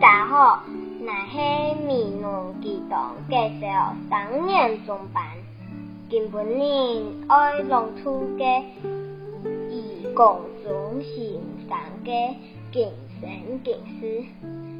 家好，那些米农激动介绍三年中班，今本年爱弄出街义工中心三个健身教师。